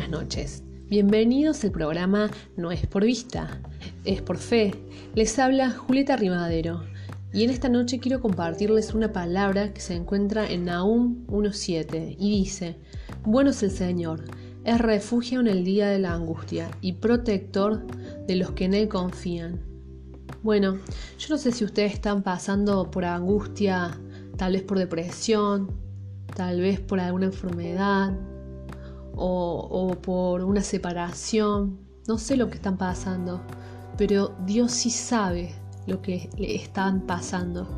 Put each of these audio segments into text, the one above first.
buenas noches. Bienvenidos al programa No es por vista, es por fe. Les habla Julieta Rimadero y en esta noche quiero compartirles una palabra que se encuentra en Nahum 1.7 y dice, Bueno es el Señor, es refugio en el día de la angustia y protector de los que en Él confían. Bueno, yo no sé si ustedes están pasando por angustia, tal vez por depresión, tal vez por alguna enfermedad, o, por una separación, no sé lo que están pasando, pero Dios sí sabe lo que le están pasando.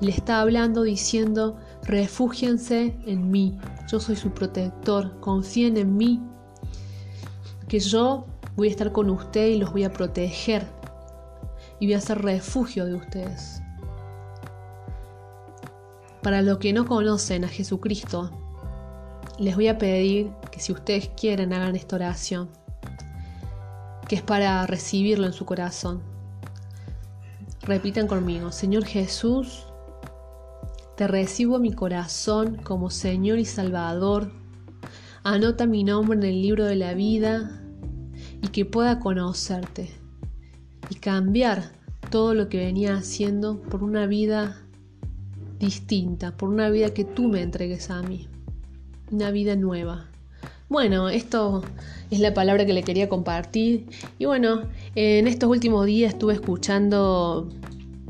Le está hablando diciendo, refúgiense en mí, yo soy su protector, confíen en mí, que yo voy a estar con usted y los voy a proteger y voy a ser refugio de ustedes. Para los que no conocen a Jesucristo, les voy a pedir que si ustedes quieren hagan esta oración, que es para recibirlo en su corazón. Repitan conmigo, Señor Jesús, te recibo mi corazón como Señor y Salvador. Anota mi nombre en el libro de la vida y que pueda conocerte y cambiar todo lo que venía haciendo por una vida distinta, por una vida que tú me entregues a mí una vida nueva. Bueno, esto es la palabra que le quería compartir. Y bueno, en estos últimos días estuve escuchando,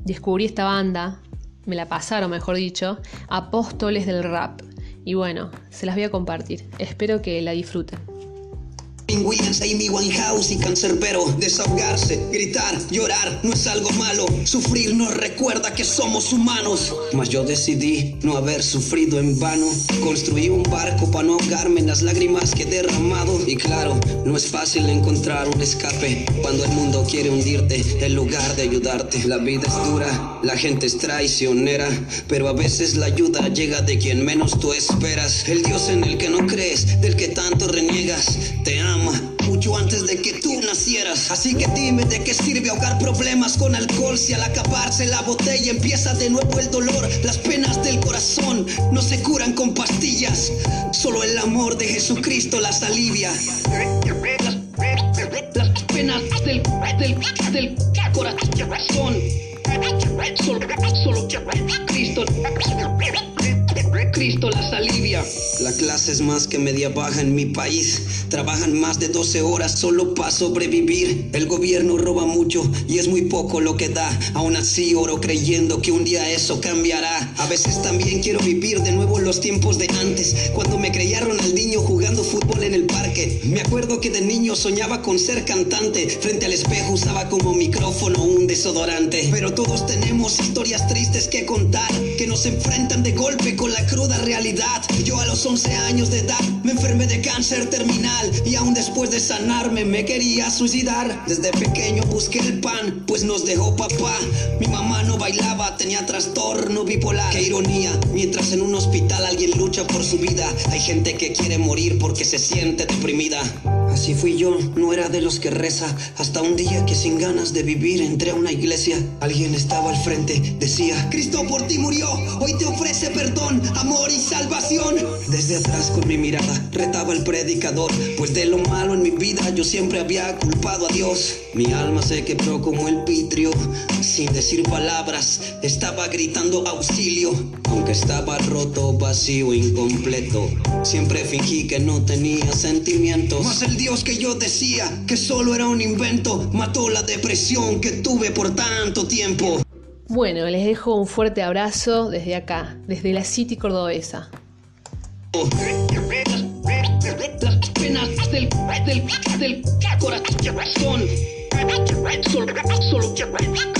descubrí esta banda, me la pasaron, mejor dicho, Apóstoles del Rap. Y bueno, se las voy a compartir. Espero que la disfruten. Williams, Amy Winehouse y pero Desahogarse, gritar, llorar no es algo malo. Sufrir nos recuerda que somos humanos. Mas yo decidí no haber sufrido en vano. Construí un barco para no ahogarme en las lágrimas que he derramado. Y claro, no es fácil encontrar un escape cuando el mundo quiere hundirte en lugar de ayudarte. La vida es dura, la gente es traicionera. Pero a veces la ayuda llega de quien menos tú esperas. El Dios en el que no crees, del que tanto reniegas, te ama mucho antes de que tú nacieras. Así que dime de qué sirve ahogar problemas con alcohol si al acabarse la botella empieza de nuevo el dolor. Las penas del corazón no se curan con pastillas, solo el amor de Jesucristo las alivia. Las, penas del, del, del corazón, solo, solo La clase es más que media baja en mi país. Trabajan más de 12 horas solo para sobrevivir. El gobierno roba mucho y es muy poco lo que da. Aún así oro creyendo que un día eso cambiará. A veces también quiero vivir de nuevo los tiempos de antes. Cuando me creía Ronaldinho jugando fútbol en el parque. Me acuerdo que de niño soñaba con ser cantante. Frente al espejo usaba como micrófono un desodorante. Pero todos tenemos historias tristes que contar. Que nos enfrentan de golpe con la cruz realidad. Yo a los 11 años de edad me enfermé de cáncer terminal y aún después de sanarme me quería suicidar. Desde pequeño busqué el pan, pues nos dejó papá. Mi mamá no bailaba, tenía trastorno bipolar. Qué ironía, mientras en un hospital alguien lucha por su vida, hay gente que quiere morir porque se siente deprimida. Así fui yo, no era de los que reza, hasta un día que sin ganas de vivir entré a una iglesia. Alguien estaba al frente, decía, Cristo por ti murió, hoy te ofrece perdón, amor y salvación. Desde atrás con mi mirada retaba el predicador, pues de lo malo en mi vida yo siempre había culpado a Dios. Mi alma se quebró como el vidrio, sin decir palabras, estaba gritando auxilio, aunque estaba roto, vacío, incompleto. Siempre fingí que no tenía sentimientos. Dios que yo decía que solo era un invento mató la depresión que tuve por tanto tiempo. Bueno, les dejo un fuerte abrazo desde acá, desde la City cordobesa. Las penas del, del, del corazón. Solo, solo Cristo.